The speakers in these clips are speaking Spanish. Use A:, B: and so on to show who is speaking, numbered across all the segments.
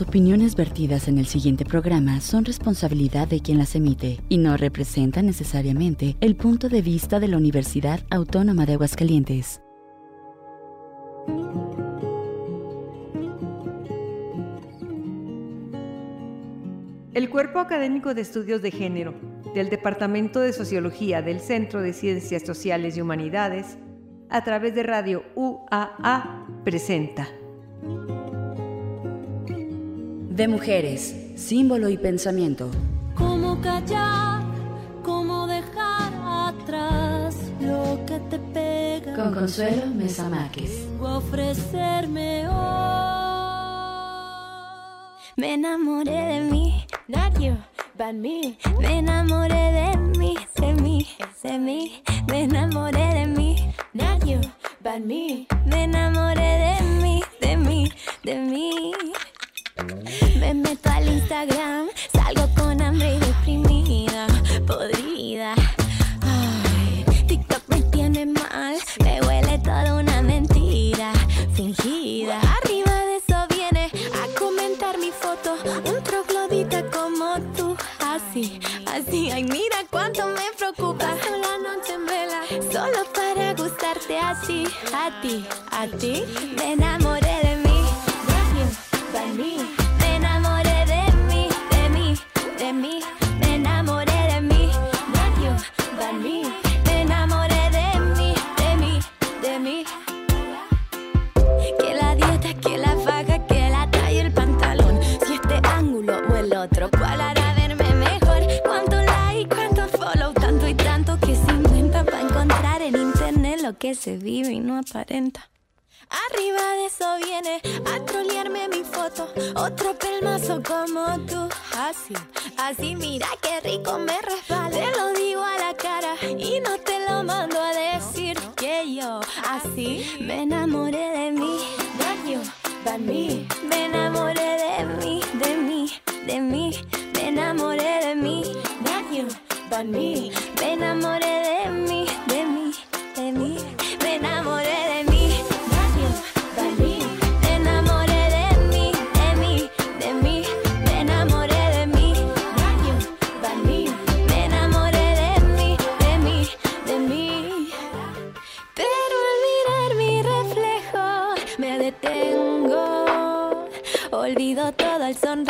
A: Las opiniones vertidas en el siguiente programa son responsabilidad de quien las emite y no representan necesariamente el punto de vista de la Universidad Autónoma de Aguascalientes.
B: El Cuerpo Académico de Estudios de Género del Departamento de Sociología del Centro de Ciencias Sociales y Humanidades, a través de Radio UAA, presenta.
A: De mujeres, símbolo y pensamiento.
C: ¿Cómo callar? ¿Cómo dejar atrás lo que te pega?
A: Con Consuelo Mesa Márquez.
C: Ofrecerme hoy. Me enamoré de mí, not you, but me. Me enamoré de mí, de mí, de mí. Me enamoré de mí, you, but me. Me enamoré de mí, de mí, de mí. Me meto al Instagram, salgo con hambre y deprimida, podrida. Ay, TikTok me tiene mal, me huele toda una mentira, fingida. Arriba de eso viene a comentar mi foto, un troglodita como tú, así, así. Ay, mira cuánto me preocupa. La noche en vela, solo para gustarte así, a ti, a ti. Me enamoré de you, by me. Enamoré de mí, de mí, de mí. Me enamoré de mí, de you, me. Me enamoré de mí, de mí, de mí. Que la dieta, que la faja, que la talla, el pantalón. Si este ángulo o el otro, ¿cuál hará verme mejor? ¿Cuánto like, cuánto follow? Tanto y tanto que se inventa para encontrar en internet lo que se vive y no aparenta. Arriba de eso viene a trolearme mi foto. Otro pelmazo como tú. Así, así, mira qué rico me resbala. Te lo digo a la cara y no te lo mando a decir que yo así me enamoré de mí. De you, by me. Me enamoré de mí, de mí, de mí. Me enamoré de mí. De you, me. Me enamoré de mí,
B: sunrise.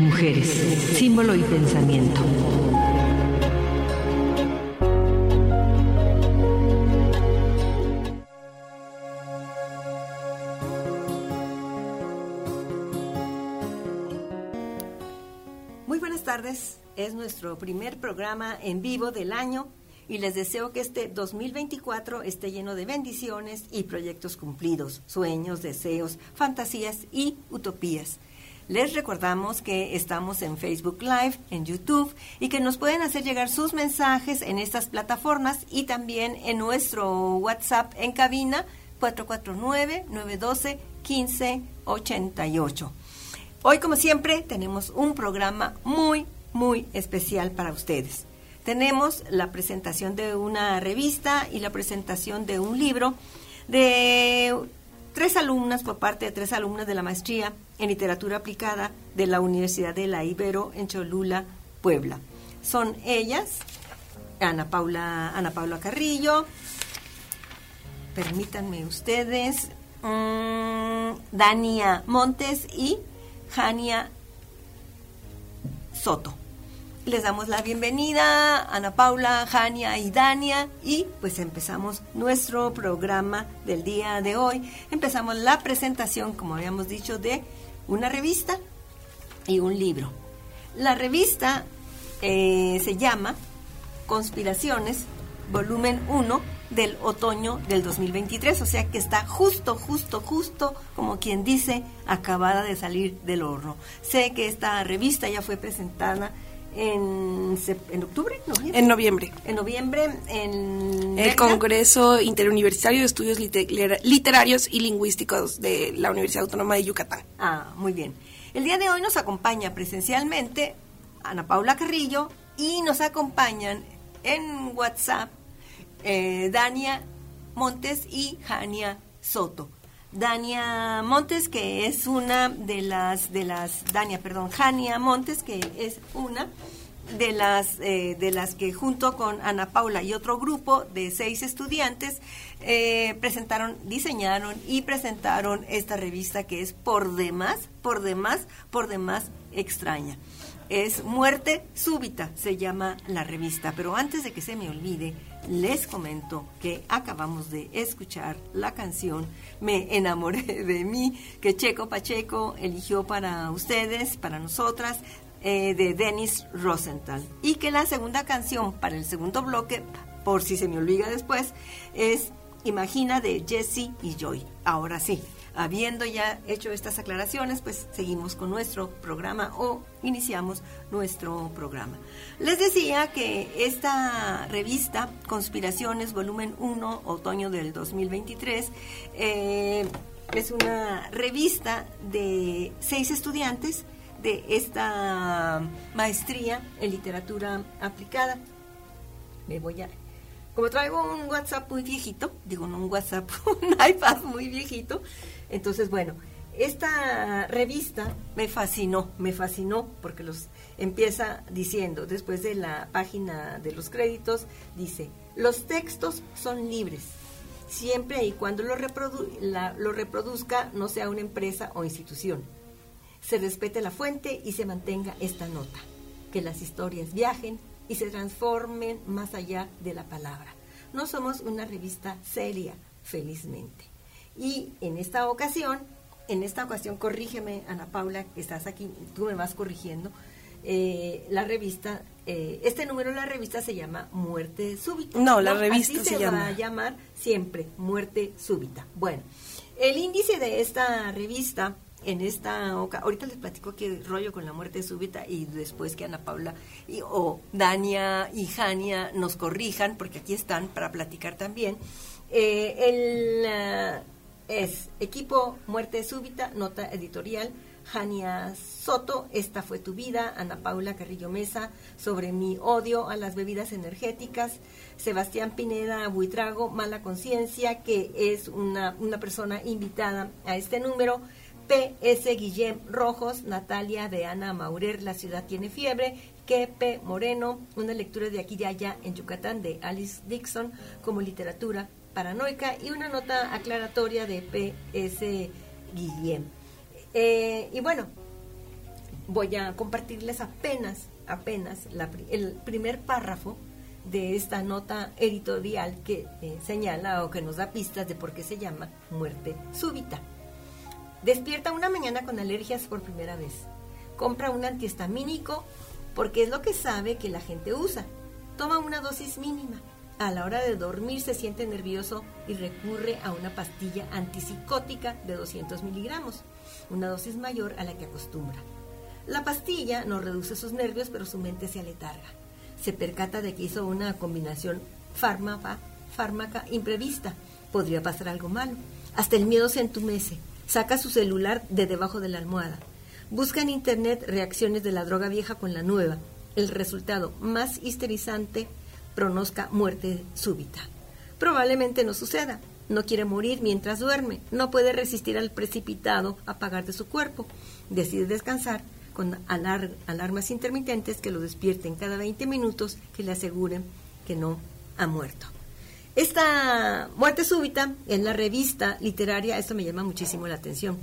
B: Mujeres, símbolo y pensamiento. Muy buenas tardes, es nuestro primer programa en vivo del año y les deseo que este 2024 esté lleno de bendiciones y proyectos cumplidos, sueños, deseos, fantasías y utopías. Les recordamos que estamos en Facebook Live, en YouTube y que nos pueden hacer llegar sus mensajes en estas plataformas y también en nuestro WhatsApp en cabina 449-912-1588. Hoy, como siempre, tenemos un programa muy, muy especial para ustedes. Tenemos la presentación de una revista y la presentación de un libro de tres alumnas, por parte de tres alumnas de la maestría en literatura aplicada de la Universidad de la Ibero en Cholula, Puebla. Son ellas, Ana Paula, Ana Paula Carrillo, permítanme ustedes, mm, Dania Montes y Jania Soto. Les damos la bienvenida, Ana Paula, Jania y Dania, y pues empezamos nuestro programa del día de hoy. Empezamos la presentación, como habíamos dicho, de una revista y un libro. La revista eh, se llama Conspiraciones, volumen 1 del otoño del 2023, o sea que está justo, justo, justo, como quien dice, acabada de salir del horno. Sé que esta revista ya fue presentada en, en octubre,
D: En noviembre.
B: En noviembre, en...
D: El Congreso Interuniversitario de Estudios Literarios y Lingüísticos de la Universidad Autónoma de Yucatán.
B: Ah, muy bien. El día de hoy nos acompaña presencialmente Ana Paula Carrillo y nos acompañan en WhatsApp eh, Dania Montes y Jania Soto. Dania Montes, que es una de las, de las, Dania, perdón, Jania Montes, que es una de las, eh, de las que junto con Ana Paula y otro grupo de seis estudiantes eh, presentaron, diseñaron y presentaron esta revista que es por demás, por demás, por demás extraña es Muerte Súbita, se llama la revista. Pero antes de que se me olvide, les comento que acabamos de escuchar la canción Me enamoré de mí, que Checo Pacheco eligió para ustedes, para nosotras, eh, de Dennis Rosenthal. Y que la segunda canción para el segundo bloque, por si se me olvida después, es Imagina de Jesse y Joy. Ahora sí, habiendo ya hecho estas aclaraciones, pues seguimos con nuestro programa o iniciamos nuestro programa. Les decía que esta revista, Conspiraciones, volumen 1, otoño del 2023, eh, es una revista de seis estudiantes de esta maestría en literatura aplicada. Me voy a como traigo un WhatsApp muy viejito, digo no un WhatsApp, un iPad muy viejito, entonces, bueno, esta revista me fascinó, me fascinó porque los empieza diciendo, después de la página de los créditos, dice, los textos son libres, siempre y cuando lo, lo reproduzca no sea una empresa o institución. Se respete la fuente y se mantenga esta nota, que las historias viajen y se transformen más allá de la palabra. No somos una revista seria, felizmente. Y en esta ocasión, en esta ocasión, corrígeme, Ana Paula, que estás aquí, tú me vas corrigiendo, eh, la revista, eh, este número de la revista se llama Muerte Súbita.
D: No, la revista
B: se,
D: llama.
B: va a llamar siempre Muerte Súbita. Bueno, el índice de esta revista en esta ahorita les platico qué rollo con la muerte súbita y después que Ana Paula y, o Dania y Jania nos corrijan porque aquí están para platicar también eh, el es Equipo Muerte Súbita, nota editorial, Jania Soto, Esta fue tu vida, Ana Paula Carrillo Mesa, sobre mi odio a las bebidas energéticas, Sebastián Pineda Buitrago, Mala Conciencia, que es una, una persona invitada a este número, P.S. Guillem Rojos, Natalia de Ana Maurer, La ciudad tiene fiebre, P. Moreno, una lectura de aquí y allá en Yucatán de Alice Dixon como literatura paranoica y una nota aclaratoria de P.S. Guillem. Eh, y bueno, voy a compartirles apenas, apenas el primer párrafo de esta nota editorial que eh, señala o que nos da pistas de por qué se llama muerte súbita. Despierta una mañana con alergias por primera vez. Compra un antihistamínico porque es lo que sabe que la gente usa. Toma una dosis mínima a la hora de dormir se siente nervioso y recurre a una pastilla antipsicótica de 200 miligramos, una dosis mayor a la que acostumbra. La pastilla no reduce sus nervios, pero su mente se aletarga. Se percata de que hizo una combinación fármaca, fármaca imprevista. Podría pasar algo malo. Hasta el miedo se entumece. Saca su celular de debajo de la almohada. Busca en internet reacciones de la droga vieja con la nueva. El resultado más histerizante pronosca muerte súbita. Probablemente no suceda. No quiere morir mientras duerme. No puede resistir al precipitado apagar de su cuerpo. Decide descansar con alarmas intermitentes que lo despierten cada 20 minutos que le aseguren que no ha muerto. Esta muerte súbita en la revista literaria, esto me llama muchísimo la atención.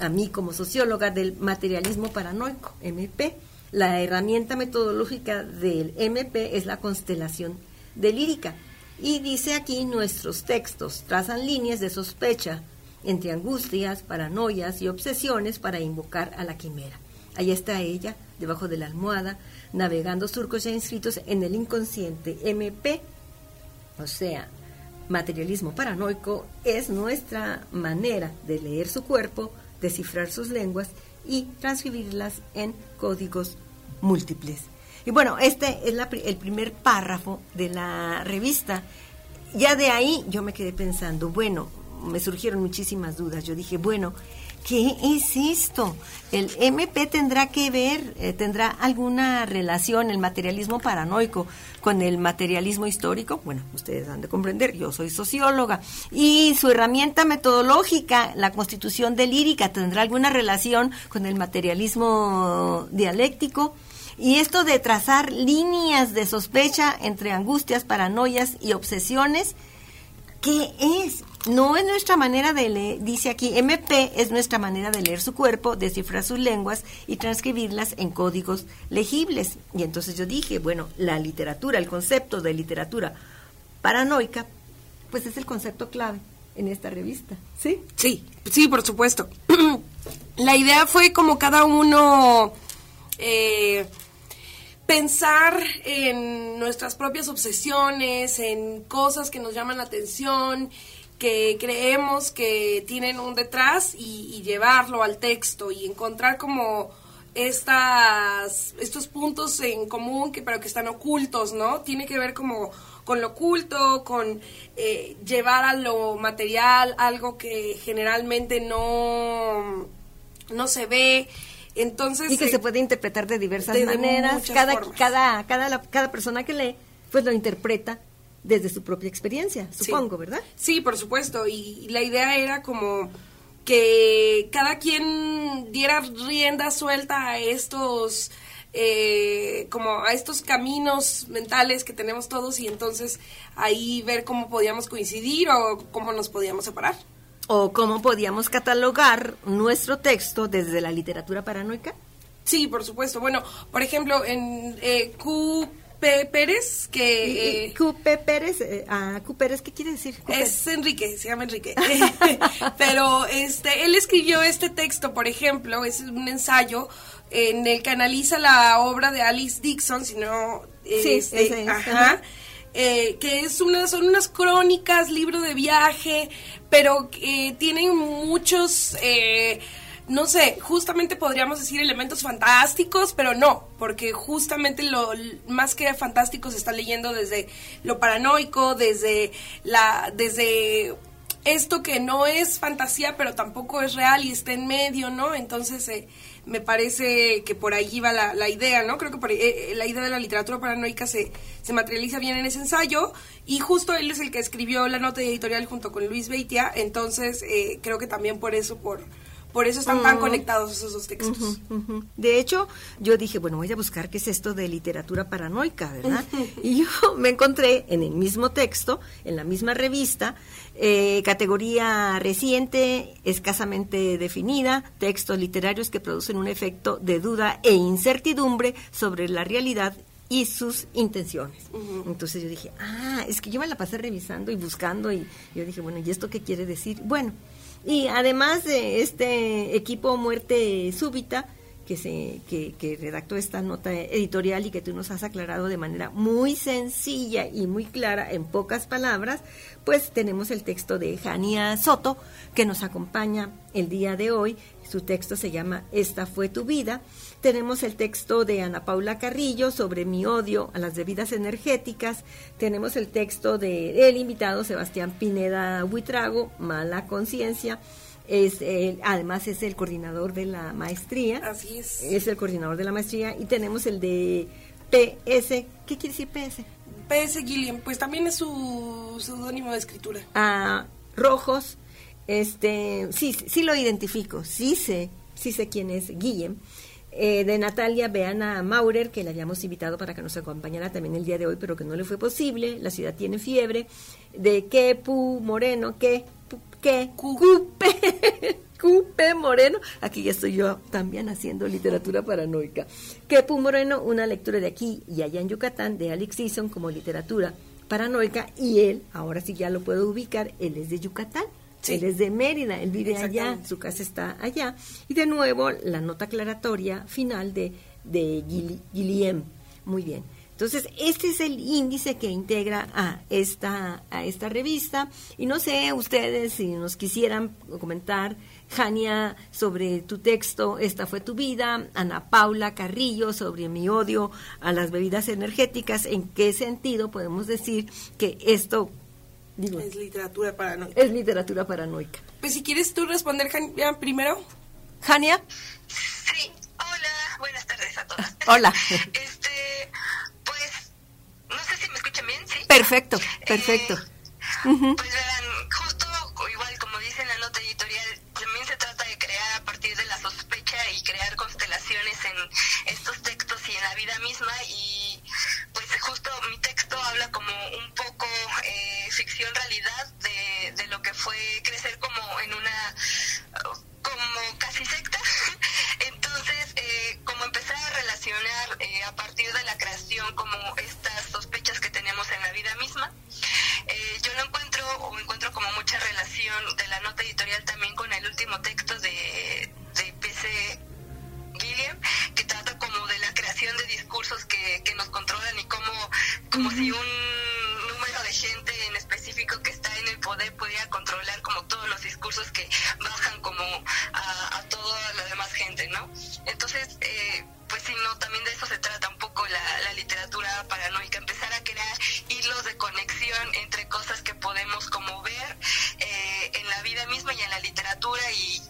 B: A mí como socióloga del materialismo paranoico, MP, la herramienta metodológica del MP es la constelación de lírica. Y dice aquí nuestros textos trazan líneas de sospecha entre angustias, paranoias y obsesiones para invocar a la quimera. Ahí está ella, debajo de la almohada, navegando surcos ya inscritos en el inconsciente MP. O sea, materialismo paranoico es nuestra manera de leer su cuerpo, descifrar sus lenguas y transcribirlas en códigos múltiples. Y bueno, este es el primer párrafo de la revista. Ya de ahí yo me quedé pensando, bueno, me surgieron muchísimas dudas. Yo dije, bueno, ¿qué es esto? ¿El MP tendrá que ver, eh, tendrá alguna relación el materialismo paranoico con el materialismo histórico? Bueno, ustedes han de comprender, yo soy socióloga. ¿Y su herramienta metodológica, la constitución de lírica, tendrá alguna relación con el materialismo dialéctico? Y esto de trazar líneas de sospecha entre angustias, paranoias y obsesiones, ¿qué es? No es nuestra manera de leer, dice aquí, MP es nuestra manera de leer su cuerpo, descifrar sus lenguas y transcribirlas en códigos legibles. Y entonces yo dije, bueno, la literatura, el concepto de literatura paranoica, pues es el concepto clave en esta revista, ¿sí?
D: Sí, sí, por supuesto. la idea fue como cada uno... Eh, pensar en nuestras propias obsesiones, en cosas que nos llaman la atención, que creemos que tienen un detrás y, llevarlo al texto y encontrar como estas estos puntos en común que pero que están ocultos, ¿no? Tiene que ver como con lo oculto, con eh, llevar a lo material algo que generalmente no no se ve entonces,
B: y que se puede interpretar de diversas maneras. Cada, cada, cada, cada persona que lee, pues lo interpreta desde su propia experiencia, supongo, ¿verdad?
D: Sí, por supuesto. Y, la idea era como que cada quien diera rienda suelta a estos eh, como a estos caminos mentales que tenemos todos y entonces ahí ver cómo podíamos coincidir o cómo nos podíamos separar
B: o cómo podíamos catalogar nuestro texto desde la literatura paranoica?
D: Sí, por supuesto. Bueno, por ejemplo, en eh, Q. P. Pérez, que...
B: Eh. P. Pérez, eh, ah. Pérez, ¿qué quiere decir?
D: Es Enrique, se llama Enrique. Pero este, él escribió este texto, por ejemplo, es un ensayo en el que analiza la obra de Alice Dixon, si no...
B: sí, este, ajá.
D: Eh, que es una, son unas crónicas, libro de viaje, pero que tienen muchos, eh, no sé, justamente podríamos decir elementos fantásticos, pero no, porque justamente lo más que fantástico se está leyendo desde lo paranoico, desde la, desde esto que no es fantasía, pero tampoco es real y está en medio, ¿no? Entonces, eh, me parece que por ahí va la, idea, ¿no? Creo que por eh, la idea de la literatura paranoica se, se materializa bien en ese ensayo y justo él es el que escribió la nota editorial junto con Luis Beitia, entonces eh, creo que también por eso, por, por eso están tan conectados esos dos textos.
B: De hecho, yo dije, bueno, voy a buscar qué es esto de literatura paranoica, ¿verdad? y yo me encontré en el mismo texto, en la misma revista, eh, categoría reciente, escasamente definida, textos literarios que producen un efecto de duda e incertidumbre sobre la realidad y sus intenciones. Entonces yo dije, ah, es que yo me la pasé revisando y buscando y yo dije, bueno, ¿y esto qué quiere decir? Bueno, y además de este equipo Muerte Súbita, que, se, que, que, redactó esta nota editorial y que tú nos has aclarado de manera muy sencilla y muy clara, en pocas palabras, pues tenemos el texto de Jania Soto, que nos acompaña el día de hoy. Su texto se llama Esta fue tu vida. Tenemos el texto de Ana Paula Carrillo sobre mi odio a las bebidas energéticas. Tenemos el texto de el invitado Sebastián Pineda Huitrago, Mala Conciencia es además es el coordinador de la maestría.
D: Así es.
B: Es el coordinador de la maestría y tenemos el de PS. ¿Qué quiere decir PS?
D: PS Gilliam, pues también es su seudónimo de escritura.
B: Ah, Rojos, este, sí, sí lo identifico, sí sé, sí sé quién es Guillem. Eh, de Natalia Beana Maurer, que la habíamos invitado para que nos acompañara también el día de hoy, pero que no le fue posible. La ciudad tiene fiebre. De Kepu Moreno, que que Cupe, Cupe Moreno, aquí ya estoy yo también haciendo literatura paranoica. Cupe Moreno, una lectura de aquí y allá en Yucatán de Alex Sison como literatura paranoica y él, ahora sí ya lo puedo ubicar, él es de Yucatán. Él es de Mérida, él vive allá, su casa está allá. Y de nuevo, la nota aclaratoria final de, de Guillem. Muy bien. Entonces, este es el índice que integra a esta, a esta revista. Y no sé, ustedes, si nos quisieran comentar, Jania, sobre tu texto, Esta fue tu vida, Ana Paula Carrillo, sobre mi odio a las bebidas energéticas, ¿en qué sentido podemos decir que esto
D: es literatura paranoica.
B: Es literatura paranoica.
D: Pues si quieres tú responder, Jania, primero.
B: Jania.
E: Sí, hola, buenas tardes a todas.
B: Hola.
E: este, pues, no sé si me escuchan bien, ¿sí?
B: Perfecto, perfecto.
E: Eh, pues verán, justo igual como dice en la nota editorial, también se trata de crear a partir de la sospecha y crear constelaciones en estos textos y en la vida misma y pues justo mi texto habla como un poco eh, ficción realidad de, de lo que fue crecer como en una como casi secta. Entonces eh, como empezar a relacionar eh, a partir de la creación como estas sospechas que tenemos en la vida misma yo lo encuentro o encuentro como mucha relación de la nota editorial también con el último texto de, de PC Gilliam, que trata como de la creación de discursos que, que nos controlan y como, como si un número de gente que está en el poder pudiera controlar como todos los discursos que bajan como a, toda la demás gente, ¿no? Entonces, eh, pues sí, no, también de eso se trata un poco la, literatura paranoica, empezar a crear hilos de conexión entre cosas que podemos como ver eh, en la vida misma y en la literatura y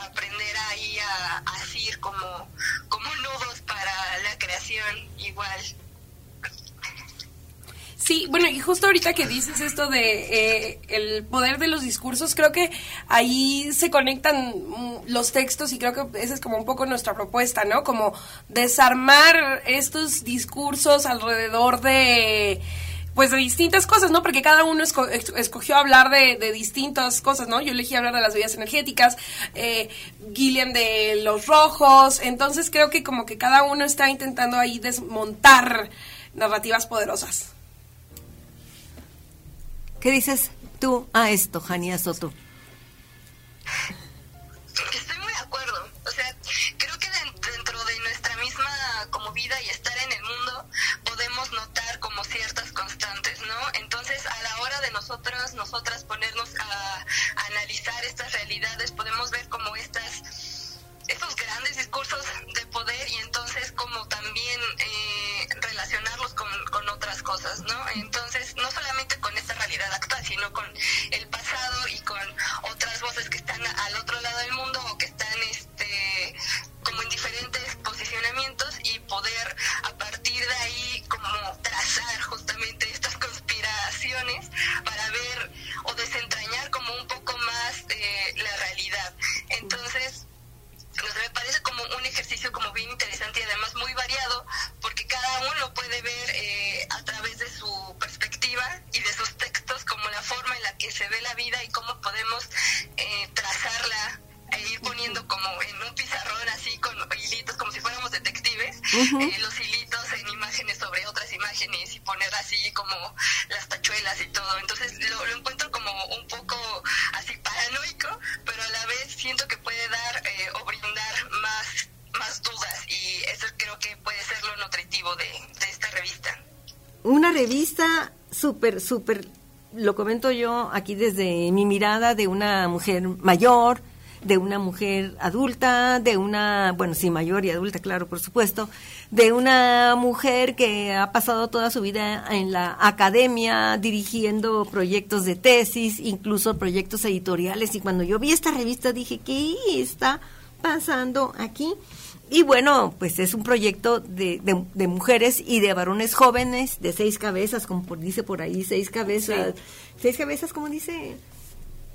E: aprender ahí a, a asir como, como nudos para la creación igual.
D: Sí, bueno, y justo ahorita que dices esto de eh, el poder de los discursos, creo que ahí se conectan mm, los textos y creo que esa es como un poco nuestra propuesta, ¿no? Como desarmar estos discursos alrededor de pues de distintas cosas, ¿no? Porque cada uno escogió hablar de, distintas cosas, ¿no? Yo elegí hablar de las bebidas energéticas, eh, Gillian de los rojos, entonces creo que como que cada uno está intentando ahí desmontar narrativas poderosas.
B: ¿Qué dices tú a esto, Jania Soto?
E: Estoy muy de acuerdo. O sea, creo que dentro de nuestra misma como vida y estar en el mundo podemos notar como ciertas constantes, ¿no? Entonces, a la hora de nosotros, nosotras ponernos a, a analizar estas realidades, podemos ver como estas estos grandes discursos de poder y entonces como también eh, relacionarlos con, con, otras cosas, ¿no? Entonces, no solamente realidad actual, sino con el pasado y con otras voces que están al otro lado del mundo o que están este como en diferentes posicionamientos y poder a partir de ahí como trazar justamente estas conspiraciones para ver o desentrañar como un poco más eh, la realidad. Entonces, pues me parece como un ejercicio como bien interesante y además muy variado uh -huh. eh, los hilitos en imágenes sobre otras imágenes y poner así como las tachuelas y todo entonces lo, lo encuentro como un poco así paranoico pero a la vez siento que puede dar eh, o brindar más más dudas y eso creo que puede ser lo nutritivo de, de esta revista
B: una revista súper súper lo comento yo aquí desde mi mirada de una mujer mayor de una mujer adulta, de una, bueno, sí, mayor y adulta, claro, por supuesto, de una mujer que ha pasado toda su vida en la academia dirigiendo proyectos de tesis, incluso proyectos editoriales. Y cuando yo vi esta revista dije, ¿qué está pasando aquí? Y bueno, pues es un proyecto de, de, de, mujeres y de varones jóvenes de seis cabezas, como dice por ahí, seis cabezas. Sí. ¿Seis cabezas, como dice?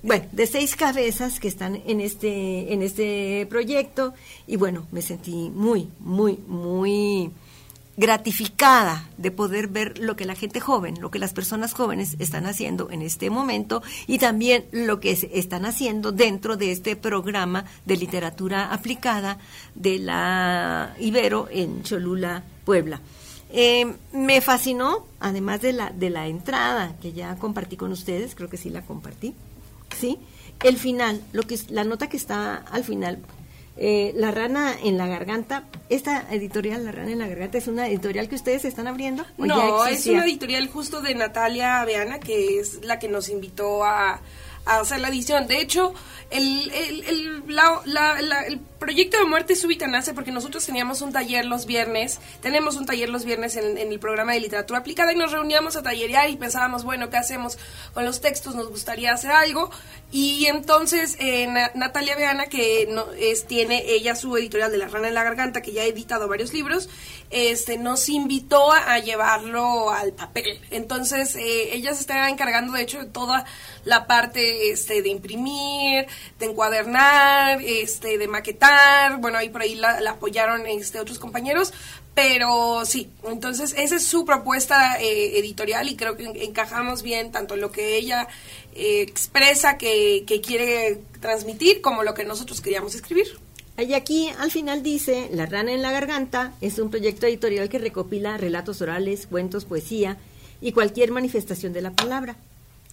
B: Bueno, de seis cabezas que están en este, en este proyecto y bueno, me sentí muy, muy, muy gratificada de poder ver lo que la gente joven, lo que las personas jóvenes están haciendo en este momento y también lo que están haciendo dentro de este programa de literatura aplicada de la Ibero en Cholula, Puebla. Eh, me fascinó, además de la, de la entrada que ya compartí con ustedes, creo que sí la compartí, ¿sí? el final, lo que es, la nota que está al final, eh, La rana en la garganta, esta editorial, La rana en la garganta, es una editorial que ustedes están abriendo. ¿o ya
D: No, es una editorial justo de Natalia Beana, que es la que nos invitó a, a hacer la edición. De hecho, el, el, el, la- la- el proyecto de muerte súbita nace porque nosotros teníamos un taller los viernes, tenemos un taller los viernes en, en el programa de literatura aplicada y nos reuníamos a tallerear y pensábamos, bueno, ¿qué hacemos con los textos? Nos gustaría hacer algo. Y entonces eh, Na- Natalia Beana, que no, es, tiene ella su editorial de La Rana en la Garganta, que ya ha editado varios libros, este, nos invitó a, a llevarlo al papel. Entonces, eh, ella se está encargando, de hecho, de toda la parte este, de imprimir, de encuadernar, este, de maquetar. Bueno, ahí por ahí la, la apoyaron este, otros compañeros. Pero sí, entonces esa es su propuesta eh, editorial y creo que en- encajamos bien tanto lo que ella eh, expresa que, que quiere transmitir como lo que nosotros queríamos escribir.
B: Y aquí al final dice, La rana en la garganta es un proyecto editorial que recopila relatos orales, cuentos, poesía y cualquier manifestación de la palabra.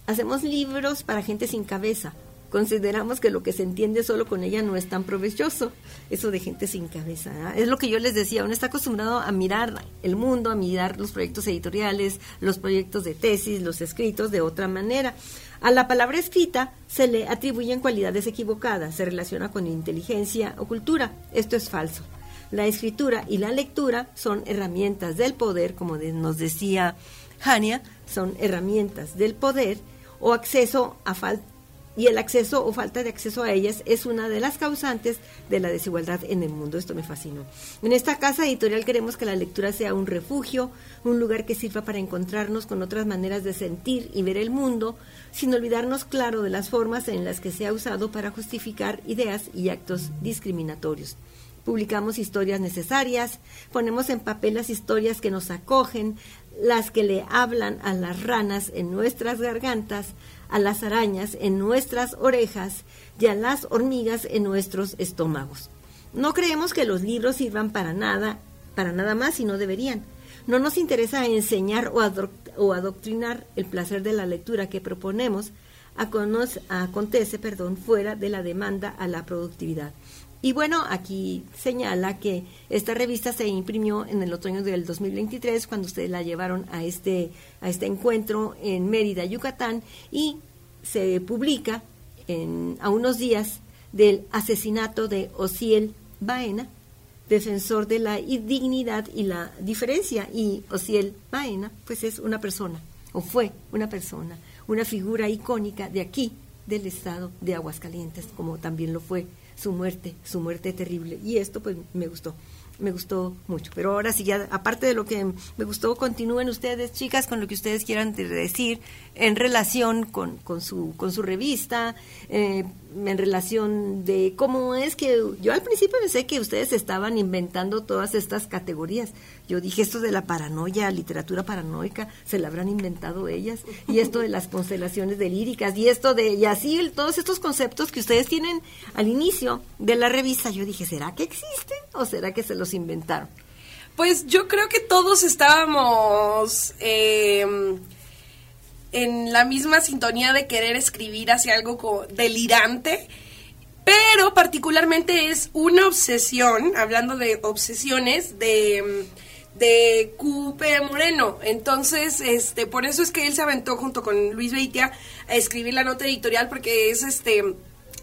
B: Hacemos libros para gente sin cabeza. Consideramos que lo que se entiende solo con ella no es tan provechoso. Eso de gente sin cabeza. Es lo que yo les decía, uno está acostumbrado a mirar el mundo, a mirar los proyectos editoriales, los proyectos de tesis, los escritos de otra manera. A la palabra escrita se le atribuyen cualidades equivocadas, se relaciona con inteligencia o cultura. Esto es falso. La escritura y la lectura son herramientas del poder, como nos decía Hania, son herramientas del poder o acceso a falta y el acceso o falta de acceso a ellas es una de las causantes de la desigualdad en el mundo. Esto me fascinó. En esta casa editorial queremos que la lectura sea un refugio, un lugar que sirva para encontrarnos con otras maneras de sentir y ver el mundo, sin olvidarnos claro de las formas en las que se ha usado para justificar ideas y actos discriminatorios. Publicamos historias necesarias, ponemos en papel las historias que nos acogen, las que le hablan a las ranas en nuestras gargantas, a las arañas en nuestras orejas y a las hormigas en nuestros estómagos. No creemos que los libros sirvan para nada, para nada más y no deberían. No nos interesa enseñar o, adoctrinar el placer de la lectura que proponemos acontece perdón, fuera de la demanda a la productividad. Y bueno, aquí señala que esta revista se imprimió en el otoño del 2023 cuando ustedes la llevaron a este, a este encuentro en Mérida, Yucatán, y se publica en, a unos días del asesinato de Osiel Baena, defensor de la dignidad y la diferencia. Y Osiel Baena, pues es una persona, o fue una persona, una figura icónica de aquí, del estado de Aguascalientes, como también lo fue su muerte, su muerte terrible. Y esto pues me gustó, me gustó mucho. Pero ahora sí, ya aparte de lo que me gustó, continúen ustedes, chicas, con lo que ustedes quieran de- decir en relación con, con, su, con su revista, eh, en relación de cómo es que yo al principio pensé que ustedes estaban inventando todas estas categorías. Yo dije esto de la paranoia, literatura paranoica, se la habrán inventado ellas, y esto de las constelaciones delíricas, y esto de, y así todos estos conceptos que ustedes tienen al inicio de la revista, yo dije, ¿será que existen o será que se los inventaron?
D: Pues yo creo que todos estábamos eh, en la misma sintonía de querer escribir hacia algo co- delirante, pero particularmente es una obsesión, hablando de obsesiones, de, de Cupe Moreno. Entonces, este, por eso es que él se aventó junto con Luis Beitia a escribir la nota editorial, porque es este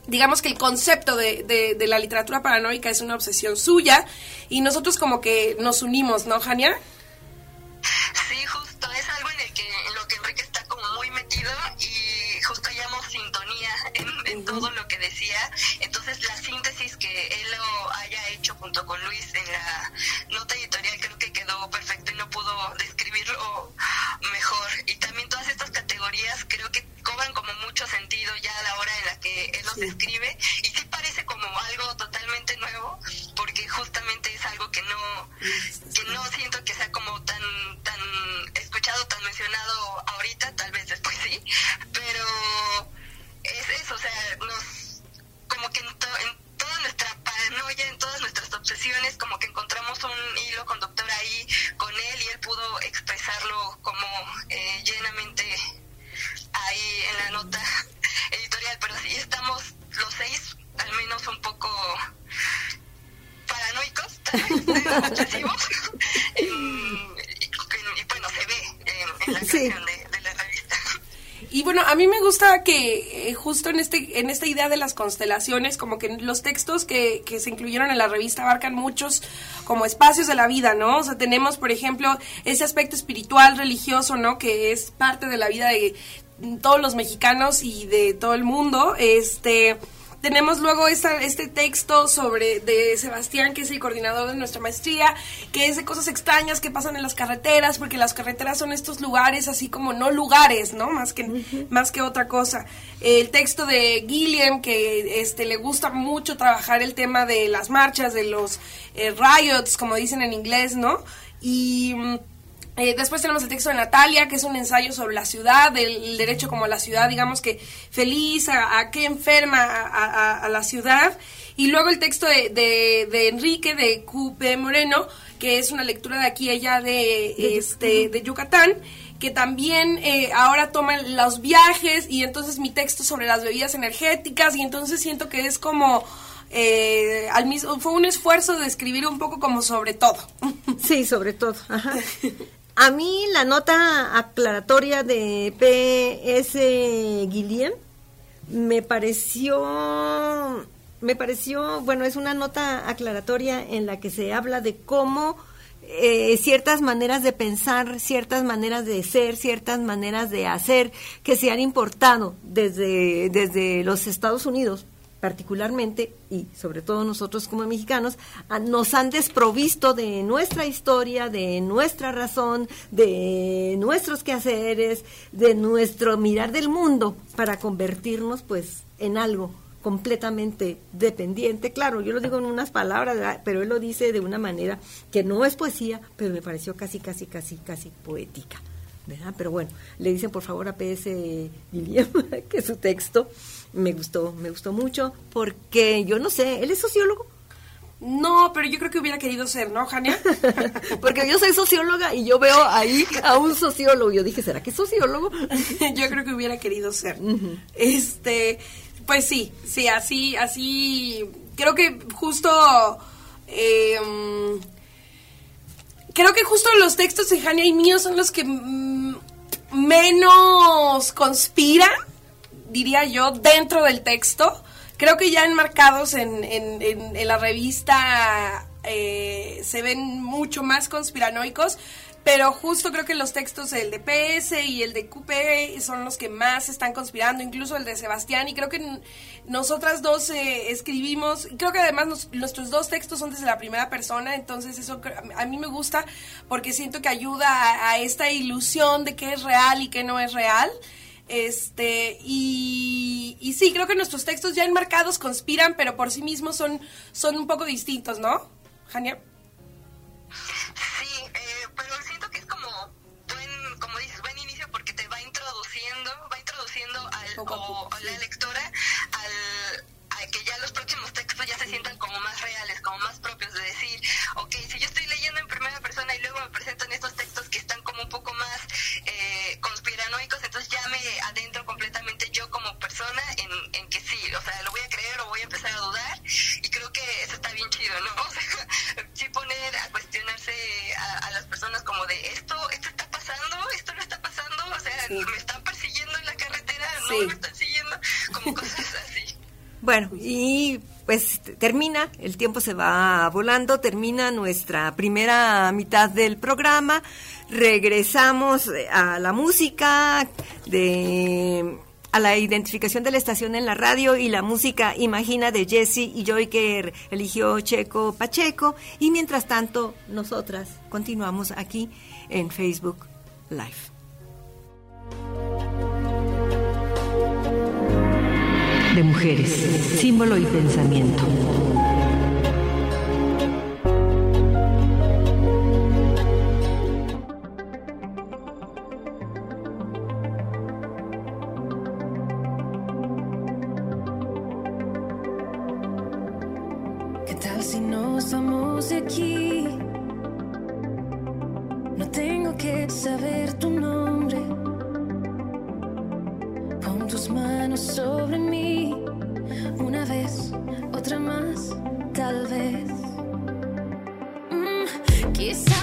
D: digamos que el concepto de, de, de la literatura paranoica es una obsesión suya y nosotros como que nos unimos, ¿no, Jania?
E: Sí, justo, es algo en el que en lo que Enrique y justo hallamos sintonía en, en todo lo que decía. Entonces la síntesis que él lo haya hecho junto con Luis en la nota editorial creo que quedó perfecto y no pudo describirlo mejor. Y también todas estas categorías creo que cobran como mucho sentido ya a la hora en la que él los describe y sí parece como algo totalmente nuevo porque justamente es algo que no que no siento que sea como tan tan escuchado tan mencionado ahorita tal vez después sí. Pero es eso o sea nos como que en, to- en toda nuestra paranoia en todas nuestras obsesiones como que encontramos un hilo conductor ahí con él y él pudo expresarlo como eh, llenamente ahí en la nota editorial, pero sí estamos los seis, al menos un poco paranoicos, y, bueno, se ve en, la sí. de, la revista.
D: Y bueno, a mí me gusta que eh, justo en este en esta idea de las constelaciones, como que los textos que, que, se incluyeron en la revista abarcan muchos como espacios de la vida, ¿no? O sea, tenemos, por ejemplo, ese aspecto espiritual, religioso, ¿no? Que es parte de la vida de todos los mexicanos y de todo el mundo. Este tenemos luego esta, este texto sobre de Sebastián, que es el coordinador de nuestra maestría, que es de cosas extrañas que pasan en las carreteras, porque las carreteras son estos lugares así como no lugares, ¿no? Más que, más que otra cosa. El texto de Gilliam, que este, le gusta mucho trabajar el tema de las marchas, de los eh, riots, como dicen en inglés, ¿no? Y mm, eh, después tenemos el texto de Natalia, que es un ensayo sobre la ciudad, del derecho como a la ciudad, digamos que feliz, a, qué enferma a, la ciudad. Y luego el texto de, de, Enrique, de Cupe Moreno, que es una lectura de aquí allá de, este, de Yucatán que también eh, ahora toman los viajes y entonces mi texto sobre las bebidas energéticas y entonces siento que es como eh, al mismo fue un esfuerzo de escribir un poco como sobre todo.
B: Sí sobre todo ajá A mí la nota aclaratoria de P.S. Guillén me pareció, me pareció, bueno, es una nota aclaratoria en la que se habla de cómo eh, ciertas maneras de pensar, ciertas maneras de ser, ciertas maneras de hacer que se han importado desde, desde los Estados Unidos particularmente y sobre todo nosotros como mexicanos, nos han desprovisto de nuestra historia, de nuestra razón, de nuestros quehaceres, de nuestro mirar del mundo para convertirnos pues en algo completamente dependiente. Claro, yo lo digo en unas palabras, pero él lo dice de una manera que no es poesía, pero me pareció casi, casi, casi, casi poética. ¿Verdad? Pero bueno, le dicen por favor a PS Guillem que su texto me gustó, me gustó mucho, porque yo no sé, ¿él es sociólogo?
D: No, pero yo creo que hubiera querido ser, ¿no, Jania?
B: Porque yo soy socióloga y yo veo ahí a un sociólogo. Yo dije, ¿será que es sociólogo?
D: yo creo que hubiera querido ser. Este, pues sí, sí, así, así. Creo que justo. Em, creo que justo los textos de Jania y míos son los que mm, menos conspiran diría yo, dentro del texto. Creo que ya enmarcados en, en, la revista eh, se ven mucho más conspiranoicos, pero justo creo que los textos, el de PS y el de QP, son los que más están conspirando, incluso el de Sebastián, y creo que nosotras dos eh, escribimos, creo que además nuestros dos textos son desde la primera persona, entonces eso a mí me gusta porque siento que ayuda a, a esta ilusión de qué es real y qué no es real. Este, y, y sí, creo que nuestros textos ya enmarcados conspiran, pero por sí mismos son, son un poco distintos, ¿no, Jania?
E: Al, o, la lectora al, a que ya los próximos textos ya se sientan como más reales, como más propios de decir, ok, si yo estoy leyendo en primera persona y luego me presentan estos
B: Bueno, y pues termina, el tiempo se va volando, termina nuestra primera mitad del programa, regresamos a la música de a la identificación de la estación en la radio y la música Imagina de Jesse y Joy que eligió Checo Pacheco y mientras tanto nosotras continuamos aquí en Facebook Live.
A: De mujeres, símbolo y pensamiento.
C: ¿Qué tal si nos vamos de aquí? No tengo que saber tu nombre tus manos sobre mí, You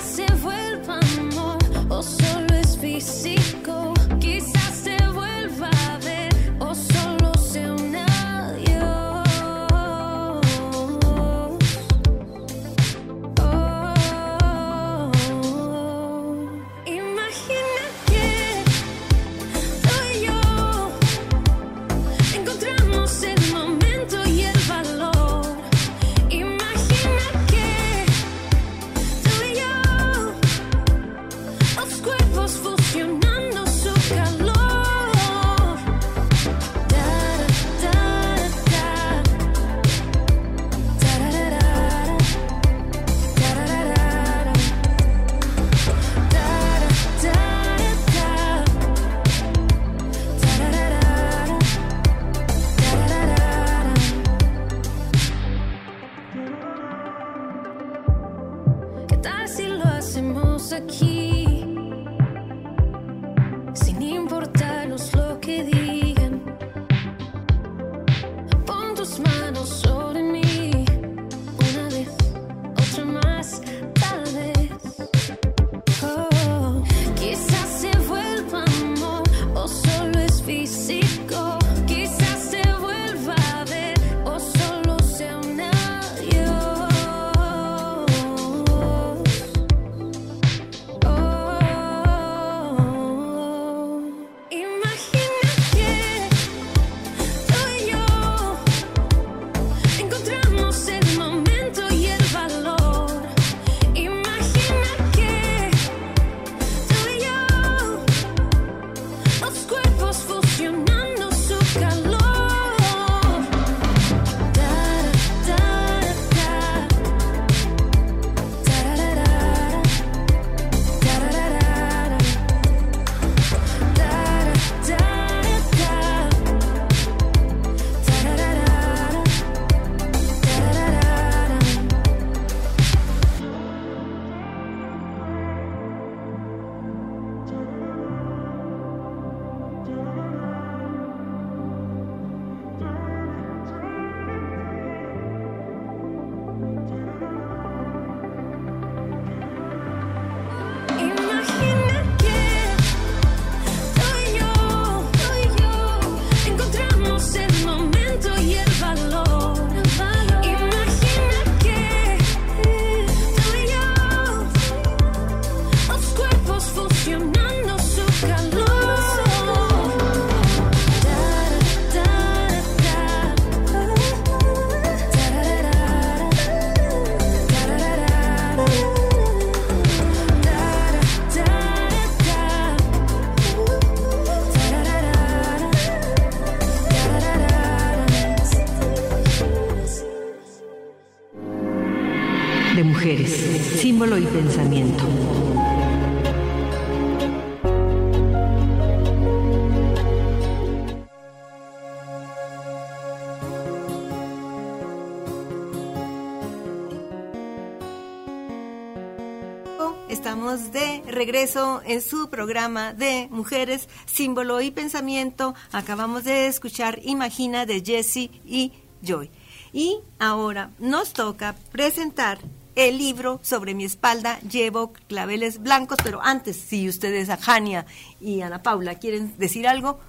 B: regreso en su programa de Mujeres, Símbolo y Pensamiento. Acabamos de escuchar Imagina de Jessie y Joy. Y ahora nos toca presentar el libro sobre mi espalda. Llevo claveles blancos, pero antes, si ustedes, a Jania y Ana Paula, quieren decir algo,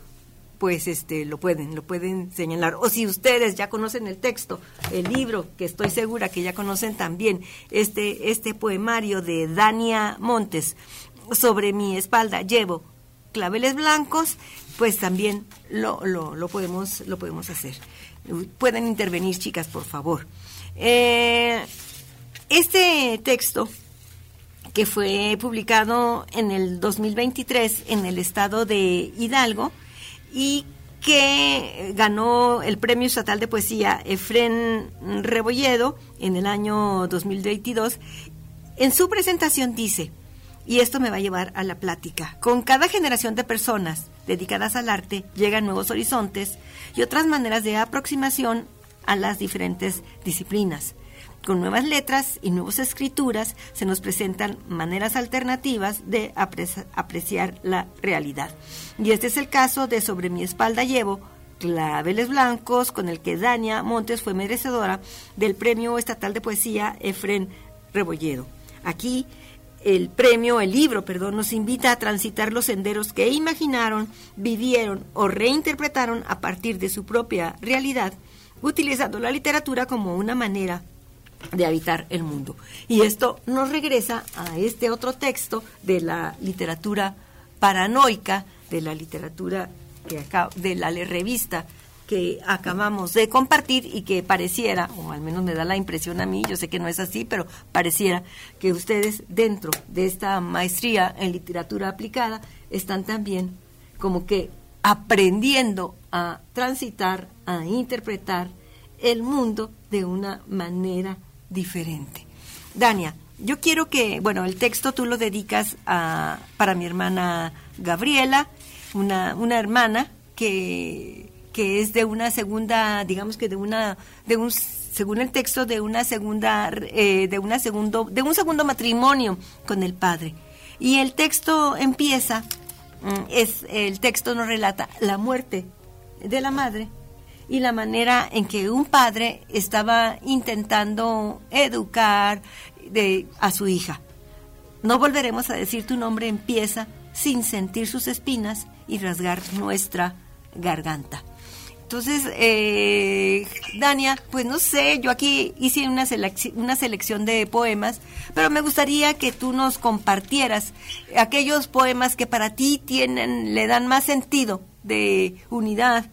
B: pues este lo pueden, lo pueden señalar. O si ustedes ya conocen el texto, el libro, que estoy segura que ya conocen también, este, este poemario de Dania Montes, sobre mi espalda llevo claveles blancos, pues también lo, lo, podemos, lo podemos hacer. Pueden intervenir, chicas, por favor. Eh, este texto que fue publicado en el 2023 en el estado de Hidalgo, y que ganó el Premio Estatal de Poesía Efren Rebolledo en el año 2022. En su presentación dice, y esto me va a llevar a la plática, con cada generación de personas dedicadas al arte llegan nuevos horizontes y otras maneras de aproximación a las diferentes disciplinas. Con nuevas letras y nuevas escrituras se nos presentan maneras alternativas de apreciar la realidad. Y este es el caso de Sobre mi espalda llevo, Claveles Blancos, con el que Dania Montes fue merecedora del Premio Estatal de Poesía Efren Rebolledo. Aquí el premio, el libro, perdón, nos invita a transitar los senderos que imaginaron, vivieron o reinterpretaron a partir de su propia realidad, utilizando la literatura como una manera de habitar el mundo. Y esto nos regresa a este otro texto de la literatura paranoica, de la literatura que acá, de la revista que acabamos de compartir y que pareciera, o al menos me da la impresión a mí, yo sé que no es así, pero pareciera que ustedes dentro de esta maestría en literatura aplicada están también como que aprendiendo a transitar, a interpretar el mundo de una manera diferente. Dania, yo quiero que, bueno, el texto tú lo dedicas a, para mi hermana Gabriela, una, una hermana que, que es de una segunda, digamos que de una, de un según el texto de una segunda, eh, de una segundo, de un segundo matrimonio con el padre. Y el texto empieza, mm, es el texto nos relata la muerte de la madre y la manera en que un padre estaba intentando educar de, a su hija. No volveremos a decir tu nombre empieza sin sentir sus espinas y rasgar nuestra garganta. Entonces, eh, Dania, pues no sé, yo aquí hice una, una selección de poemas, pero me gustaría que tú nos compartieras aquellos poemas que para ti tienen, le dan más sentido de unidad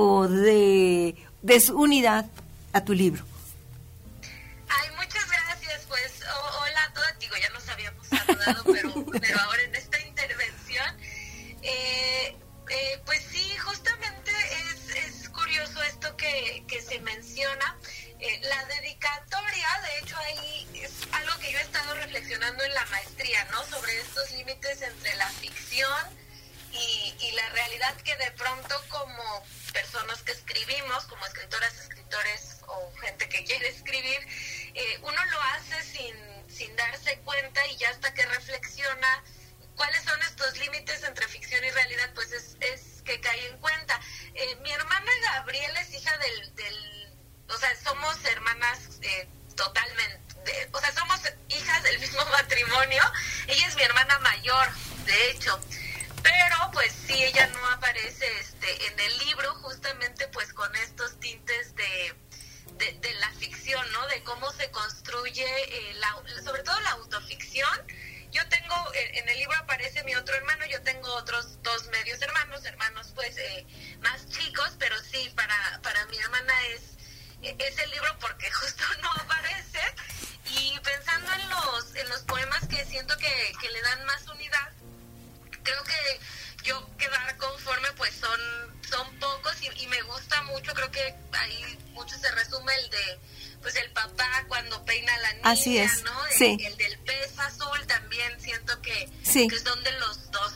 B: o de desunidad a tu libro.
F: Ay, muchas gracias, pues hola a todas, digo, ya nos habíamos saludado, pero, pero ahora en esta intervención, eh, eh, pues sí, justamente es, es curioso esto que, que se menciona. Eh, la dedicatoria, de hecho, ahí es algo que yo he estado reflexionando en la maestría, ¿no? Sobre estos límites entre la ficción y, y la realidad que de pronto como personas que escribimos, como escritoras, escritores o gente que quiere escribir, eh, uno lo hace sin, sin darse cuenta y ya hasta que reflexiona cuáles son estos límites entre ficción y realidad, pues es, es que cae en cuenta. Eh, mi hermana Gabriela es hija del, del o sea, somos hermanas eh, totalmente, o sea, somos hijas del mismo matrimonio. Ella es mi hermana mayor, de hecho pero pues sí ella no aparece este en el libro justamente pues con estos tintes de, de, la ficción no de cómo se construye eh, la, sobre todo la autoficción. Yo tengo en el libro aparece mi otro hermano yo tengo otros dos medios hermanos hermanos pues eh, más chicos pero sí para para mi hermana es es el libro porque justo no aparece. Y pensando en los en los poemas que siento que, que le dan más unidad creo que yo quedar conforme pues son son pocos y, me gusta mucho creo que ahí mucho se resume el de pues el papá cuando peina a la niña
B: Así es.
F: no el,
B: sí.
F: el del pez azul también siento que,
B: Sí.
F: que son de los dos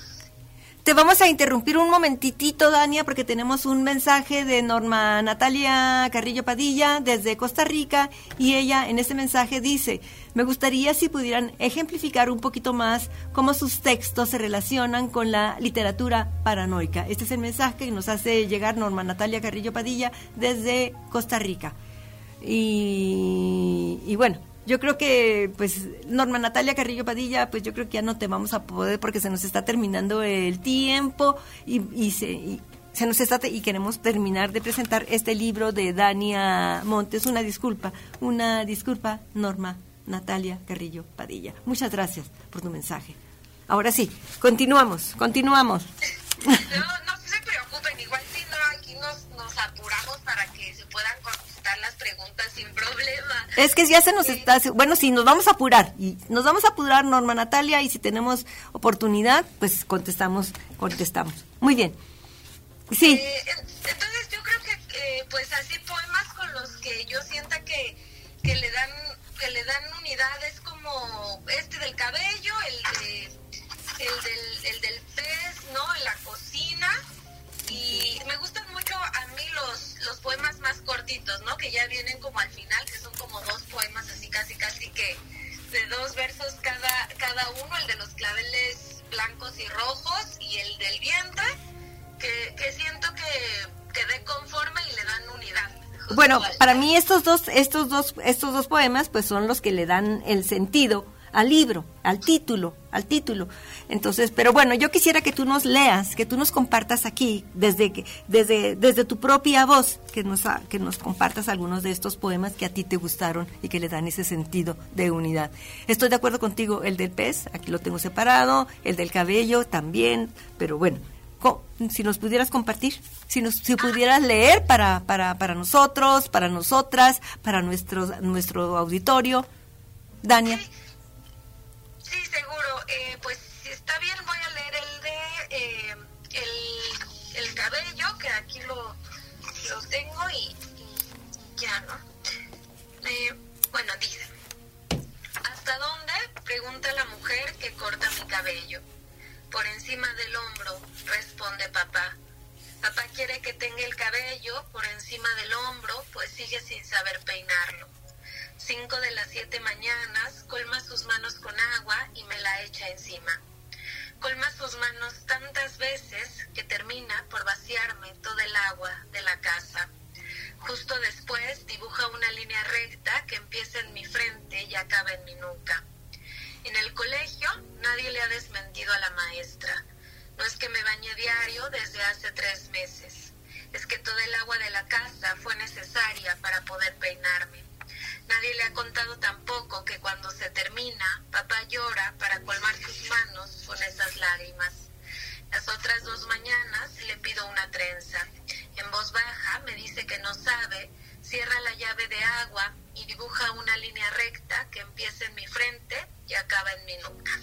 B: Te vamos a interrumpir un momentitito, Dania, porque tenemos un mensaje de Norma Natalia Carrillo Padilla desde Costa Rica y ella en ese mensaje dice, me gustaría si pudieran ejemplificar un poquito más cómo sus textos se relacionan con la literatura paranoica. Este es el mensaje que nos hace llegar Norma Natalia Carrillo Padilla desde Costa Rica. Y, y bueno, yo creo que, pues, Norma Natalia Carrillo Padilla, pues yo creo que ya no te vamos a poder porque se nos está terminando el tiempo y, y se, y se nos está y queremos terminar de presentar este libro de Dania Montes. Una disculpa, una disculpa, Norma Natalia Carrillo Padilla. Muchas gracias por tu mensaje. Ahora sí, continuamos, continuamos.
F: no no se preocupen igual si no aquí nos, nos apuramos para que se puedan contestar las preguntas sin problema
B: Es que ya se nos está, bueno, sí, nos vamos a apurar y nos vamos a apurar, Norma Natalia, y si tenemos oportunidad, pues contestamos, contestamos. Muy bien. Sí,
F: Eh, en- entonces yo creo que eh, pues así poemas con los que yo sienta que, que le dan que le dan unidad es como este del cabello, el de el del, el del pez, ¿no? En la cocina y me gustan los los poemas más cortitos, ¿no? Que ya vienen como al final, que son como dos poemas así casi casi que de dos versos cada cada uno, el de los claveles blancos y rojos y el del vientre que, que siento que, que dé conforme y le dan unidad.
B: bueno, para mí estos dos, estos dos, estos dos poemas, pues son los que le dan el sentido al libro, al título, al título. Entonces, pero bueno, yo quisiera que tú nos leas, que tú nos compartas aquí, desde desde, desde tu propia voz, que nos, que nos compartas algunos de estos poemas que a ti te gustaron y que le dan ese sentido de unidad. Estoy de acuerdo contigo, el del pez, aquí lo tengo separado, el del cabello también, pero bueno, si nos pudieras compartir, si nos si pudieras leer para, para, para nosotros, para nosotras, para nuestro, nuestro auditorio. Dania.
F: Sí, seguro. Eh, pues está bien, voy a leer el de eh, el, el cabello, que aquí lo, lo tengo y, ya, ¿no? Bueno, dice, ¿hasta dónde? Pregunta la mujer que corta mi cabello. Por encima del hombro, responde papá. Papá quiere que tenga el cabello por encima del hombro, pues sigue sin saber peinarlo. Cinco de las siete mañanas colma sus manos con agua y me la echa encima. Colma sus manos tantas veces que termina por vaciarme todo el agua de la casa. Justo después dibuja una línea recta que empieza en mi frente y acaba en mi nuca. En el colegio nadie le ha desmentido a la maestra. No es que me bañe diario desde hace tres meses. Es que todo el agua de la casa fue necesaria para poder peinarme. Nadie le ha contado tampoco que cuando se termina, papá llora que no sabe, cierra la llave de agua y dibuja una línea recta que empieza en mi frente y acaba en mi nuca.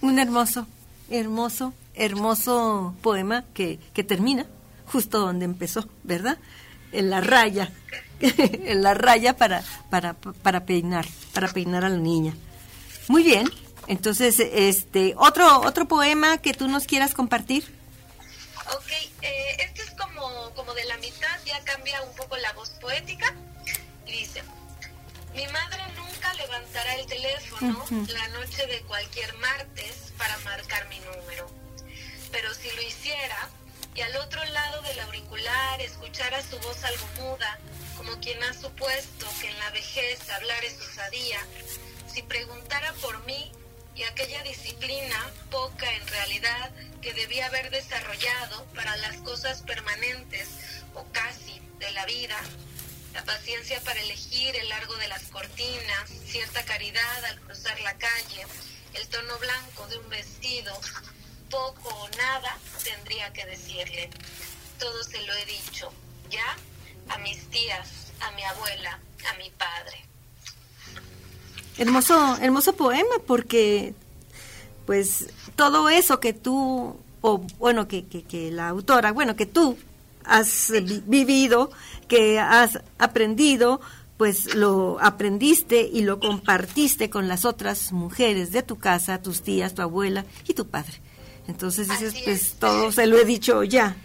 B: Un hermoso, hermoso, hermoso poema que, que termina justo donde empezó, ¿verdad? En la raya, en la raya para, para, para peinar, para peinar a la niña. Muy bien, entonces, este, otro, otro poema que tú nos quieras compartir.
F: Ok, eh, como, de la mitad, ya cambia un poco la voz poética. Y dice, mi madre nunca levantará el teléfono la noche de cualquier martes para marcar mi número. Pero si lo hiciera, y al otro lado del auricular escuchara su voz algo muda, como quien ha supuesto que en la vejez hablar es osadía, si preguntara por mí y aquella disciplina, poca en realidad, que debía haber desarrollado para las cosas permanentes o casi de la vida, la paciencia para elegir el largo de las cortinas, cierta caridad al cruzar la calle, el tono blanco de un vestido, poco o nada tendría que decirle. Todo se lo he dicho, ya a mis tías, a mi abuela, a mi padre.
B: Hermoso, hermoso poema porque pues todo eso que tú, o bueno, que, que, que la autora, bueno, que tú has vi- vivido, que has aprendido, pues lo aprendiste y lo compartiste con las otras mujeres de tu casa, tus tías, tu abuela y tu padre. Entonces dices, pues
F: es.
B: todo se lo he dicho ya.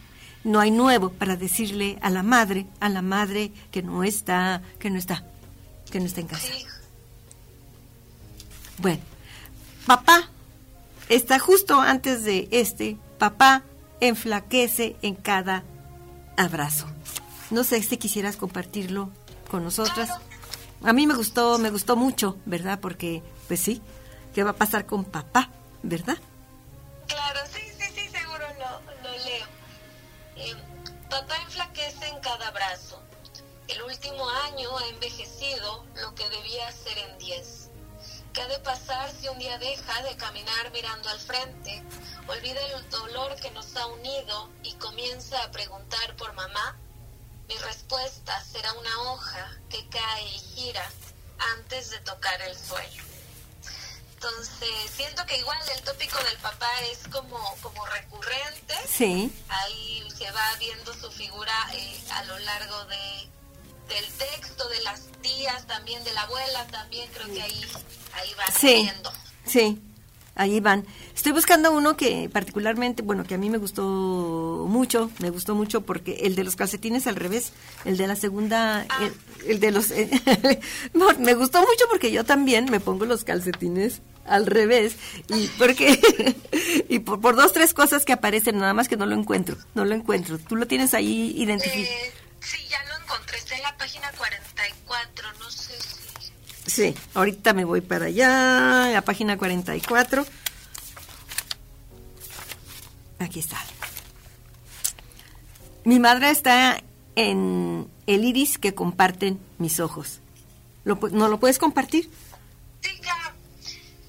B: No hay nuevo para decirle a la madre, a la madre que no está, que no está, que no está en casa.
F: Sí,
B: Bueno, papá está justo antes de este. Papá enflaquece en cada abrazo. No sé si quisieras compartirlo con nosotras. A mí me gustó, me gustó mucho, ¿verdad? Porque, pues sí, ¿qué va a pasar con papá, verdad?
F: Claro, sí, sí, sí, seguro lo, lo leo. Eh, papá enflaquece en cada brazo. El último año ha envejecido lo que debía ser en diez. ¿Qué ha de pasar si un día deja de caminar mirando al frente, olvida el dolor que nos ha unido y comienza a preguntar por mamá? Mi respuesta será una hoja que cae y gira antes de tocar el suelo. Entonces, siento que igual el tópico del papá es como, como recurrente.
B: Sí,
F: Ahí se va viendo su figura eh, a lo largo de, del texto, de las tías también, de la abuela también, creo que ahí, ahí va
B: sí,
F: viendo.
B: sí, ahí van. Estoy buscando uno que particularmente, bueno, que a mí me gustó mucho, me gustó mucho porque el de los calcetines al revés, el de la segunda, el, el de los... no, me gustó mucho porque yo también me pongo los calcetines al revés y porque y por, por dos tres cosas que aparecen nada más que no lo encuentro no lo encuentro tú lo tienes ahí identificado
F: Eh, sí, ya está en la página 44, no sé si...
B: Sí, ahorita me voy para allá, la página 44. Aquí está. Mi madre está en el iris que comparten mis ojos. ¿Lo ¿No lo puedes compartir?
F: Sí, claro.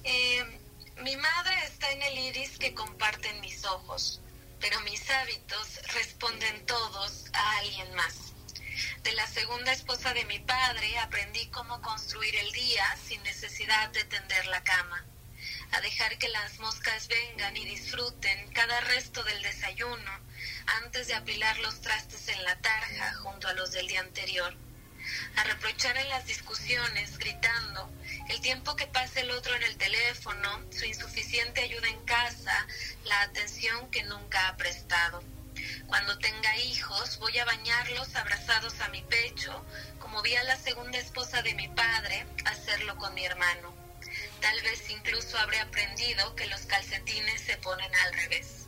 F: Eh, mi madre está en el iris que comparten mis ojos, pero mis hábitos responden todos a alguien más. De la segunda esposa de mi padre aprendí cómo construir el día sin necesidad de tender la cama, a dejar que las moscas vengan y disfruten cada resto del desayuno antes de apilar los trastes en la tarja junto a los del día anterior a reprochar en las discusiones, gritando, el tiempo que pasa el otro en el teléfono, su insuficiente ayuda en casa, la atención que nunca ha prestado. Cuando tenga hijos, voy a bañarlos abrazados a mi pecho, como vi a la segunda esposa de mi padre hacerlo con mi hermano. tal vez incluso habré aprendido que los calcetines se ponen al revés.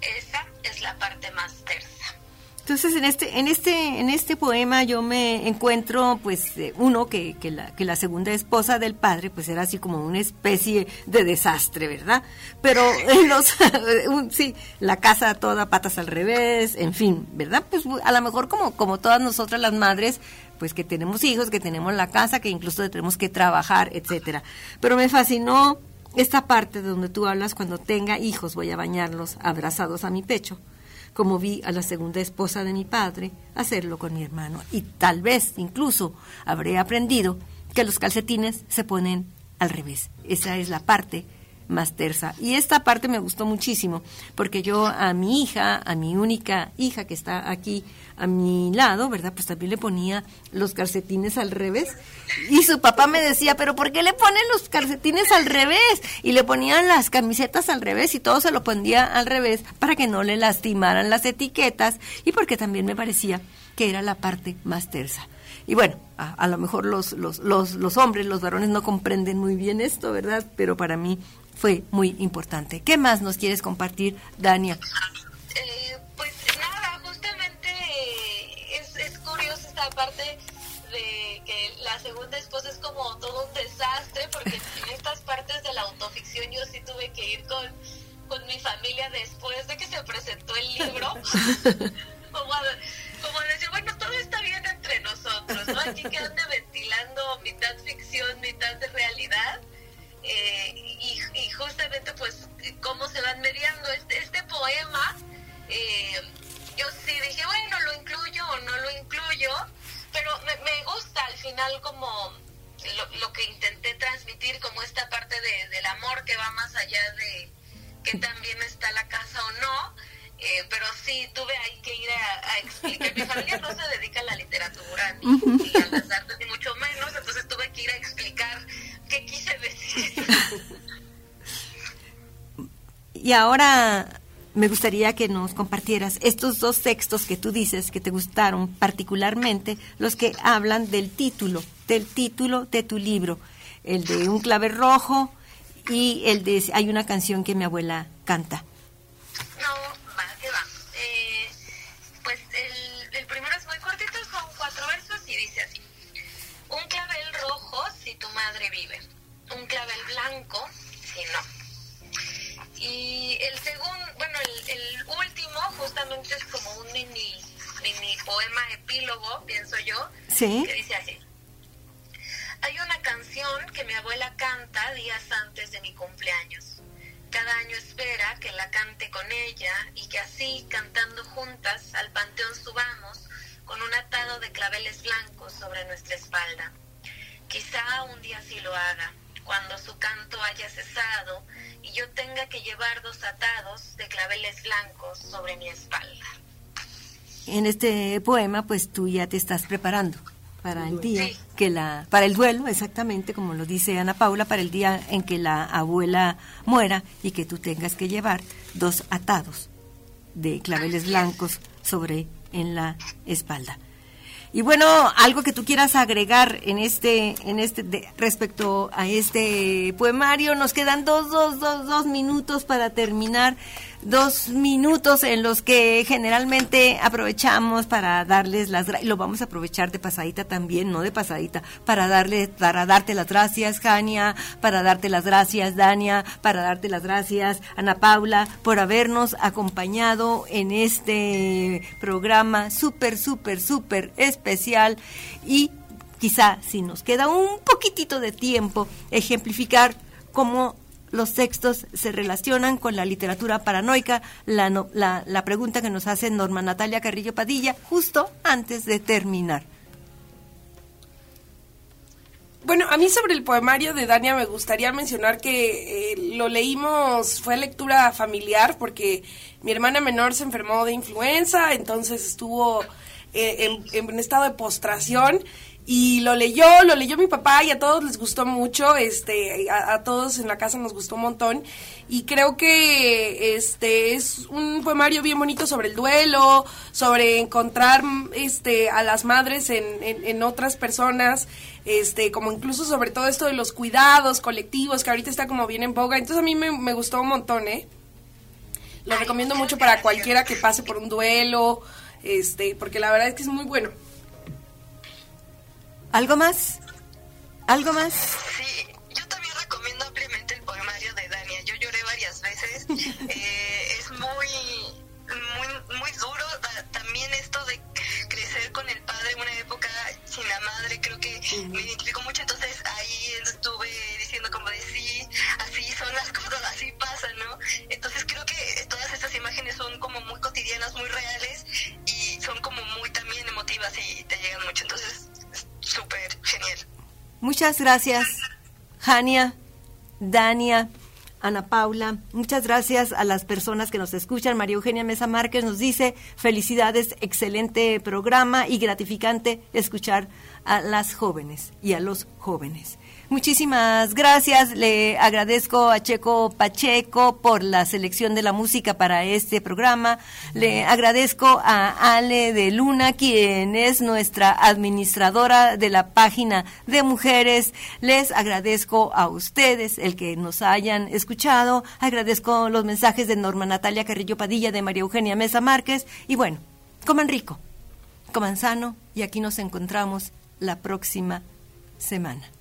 F: Esa es la parte más tersa.
B: Entonces en este en este en este poema yo me encuentro pues eh, uno que, que, la, que la segunda esposa del padre pues era así como una especie de desastre, ¿verdad? Pero en los sí, la casa toda patas al revés, en fin, ¿verdad? Pues a lo mejor como como todas nosotras las madres pues que tenemos hijos, que tenemos la casa, que incluso tenemos que trabajar, etcétera. Pero me fascinó esta parte donde tú hablas cuando tenga hijos voy a bañarlos abrazados a mi pecho como vi a la segunda esposa de mi padre hacerlo con mi hermano. Y tal vez incluso habré aprendido que los calcetines se ponen al revés. Esa es la parte más tersa. Y esta parte me gustó muchísimo, porque yo a mi hija, a mi única hija que está aquí a mi lado, ¿verdad? Pues también le ponía los calcetines al revés. Y su papá me decía, pero ¿por qué le ponen los calcetines al revés? Y le ponían las camisetas al revés y todo se lo ponía al revés para que no le lastimaran las etiquetas y porque también me parecía que era la parte más tersa. Y bueno, a, a lo mejor los, los, los, los hombres, los varones no comprenden muy bien esto, ¿verdad? Pero para mí fue muy importante. ¿Qué más nos quieres compartir, Dania?
F: Eh, pues nada, justamente eh, es, es curioso esta parte de que la segunda esposa es como todo un desastre, porque en estas partes de la autoficción yo sí tuve que ir con, con mi familia después de que se presentó el libro, como, a, como a decir, bueno, todo está bien entre nosotros, ¿no? Aquí que ande ventilando mitad ficción, mitad de realidad. Eh, y, justamente pues cómo se van mediando. Este, este poema eh, yo sí dije bueno lo incluyo o no lo incluyo pero me, gusta al final como lo, que intenté transmitir como esta parte de, del amor que va más allá de que también está la casa o no. Eh, pero sí tuve ahí que ir a, a explicar. Mi familia no se dedica a la literatura ni, ni a las artes
B: Y ahora me gustaría que nos compartieras estos dos textos que tú dices que te gustaron particularmente, los que hablan del título, del título de tu libro, el de Un clave rojo y el de Hay una canción que mi abuela canta.
F: No, va, que va. Eh, pues el, el primero es muy cortito, son cuatro versos y dice así. Un clavel rojo si tu madre vive, un clavel blanco. Y el segundo, bueno, el, el último justamente es como un mini, mini poema epílogo, pienso yo,
B: Sí.
F: que dice así. Hay una canción que mi abuela canta días antes de mi cumpleaños. Cada año espera que la cante con ella y que así, cantando juntas, al panteón subamos con un atado de claveles blancos sobre nuestra espalda. Quizá un día sí lo haga, cuando su canto haya cesado y yo tenga que llevar dos atados de claveles blancos sobre mi espalda.
B: En este poema, pues tú ya te estás preparando para el día
F: Sí.
B: que la, para el duelo, exactamente como lo dice Ana Paula, para el día en que la abuela muera y que tú tengas que llevar dos atados de claveles blancos sobre en la espalda. Y bueno, algo que tú quieras agregar en este, en este, de- respecto a este poemario, nos quedan dos, dos, dos, dos minutos para terminar, dos minutos en los que generalmente aprovechamos para darles las, gra- y lo vamos a aprovechar de pasadita también, no de pasadita, para darle, para darte las gracias, Jania, para darte las gracias, Dania, para darte las gracias, Ana Paula, por habernos acompañado en este programa súper, súper, súper especial. Y quizá si nos queda un poquitito de tiempo, ejemplificar cómo los textos se relacionan con la literatura paranoica, la, no- la, pregunta que nos hace Norma Natalia Carrillo Padilla justo antes de terminar.
D: Bueno, a mí sobre el poemario de Dania me gustaría mencionar que eh, lo leímos, fue lectura familiar porque mi hermana menor se enfermó de influenza, entonces estuvo eh, en estado de postración y lo leyó, lo leyó mi papá y a todos les gustó mucho, este, a, todos en la casa nos gustó un montón y creo que este es un poemario bien bonito sobre el duelo, sobre encontrar este a las madres en, en, otras personas, este, como incluso sobre todo esto de los cuidados colectivos que ahorita está como bien en boga, entonces a mí me, me gustó un montón, ¿eh? Lo recomiendo mucho para cualquiera que pase por un duelo, este, porque la verdad es que es muy bueno.
B: ¿Algo más? ¿Algo más?
E: Sí, yo también recomiendo ampliamente el poemario de Dania. Yo lloré varias veces. Eh, es muy, muy, muy duro. También esto de crecer con el padre en una época sin la madre, creo que me
B: Muchas gracias, Jania, Dania. Ana Paula, muchas gracias a las personas que nos escuchan. María Eugenia Mesa Márquez nos dice, felicidades, excelente programa y gratificante escuchar a las jóvenes y a los jóvenes. Muchísimas gracias. Le agradezco a Checo Pacheco por la selección de la música para este programa. Le agradezco a Ale de Luna, quien es nuestra administradora de la página de mujeres. Les agradezco a ustedes el que nos hayan escuchado. Agradezco los mensajes de Norma Natalia Carrillo Padilla, de María Eugenia Mesa Márquez. Y bueno, coman rico, coman sano y aquí nos encontramos la próxima semana.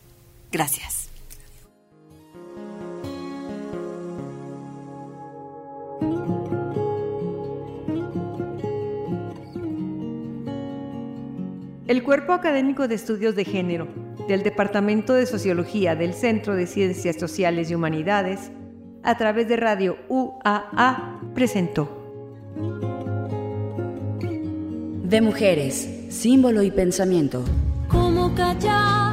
B: Gracias. El Cuerpo Académico de Estudios de Género del Departamento de Sociología del Centro de Ciencias Sociales y Humanidades, a través de Radio UAA, presentó.
A: De mujeres, símbolo y pensamiento.
C: ¿Cómo callar?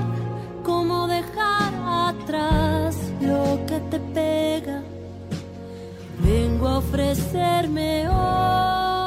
C: lo que te pega. Vengo a ofrecerme hoy.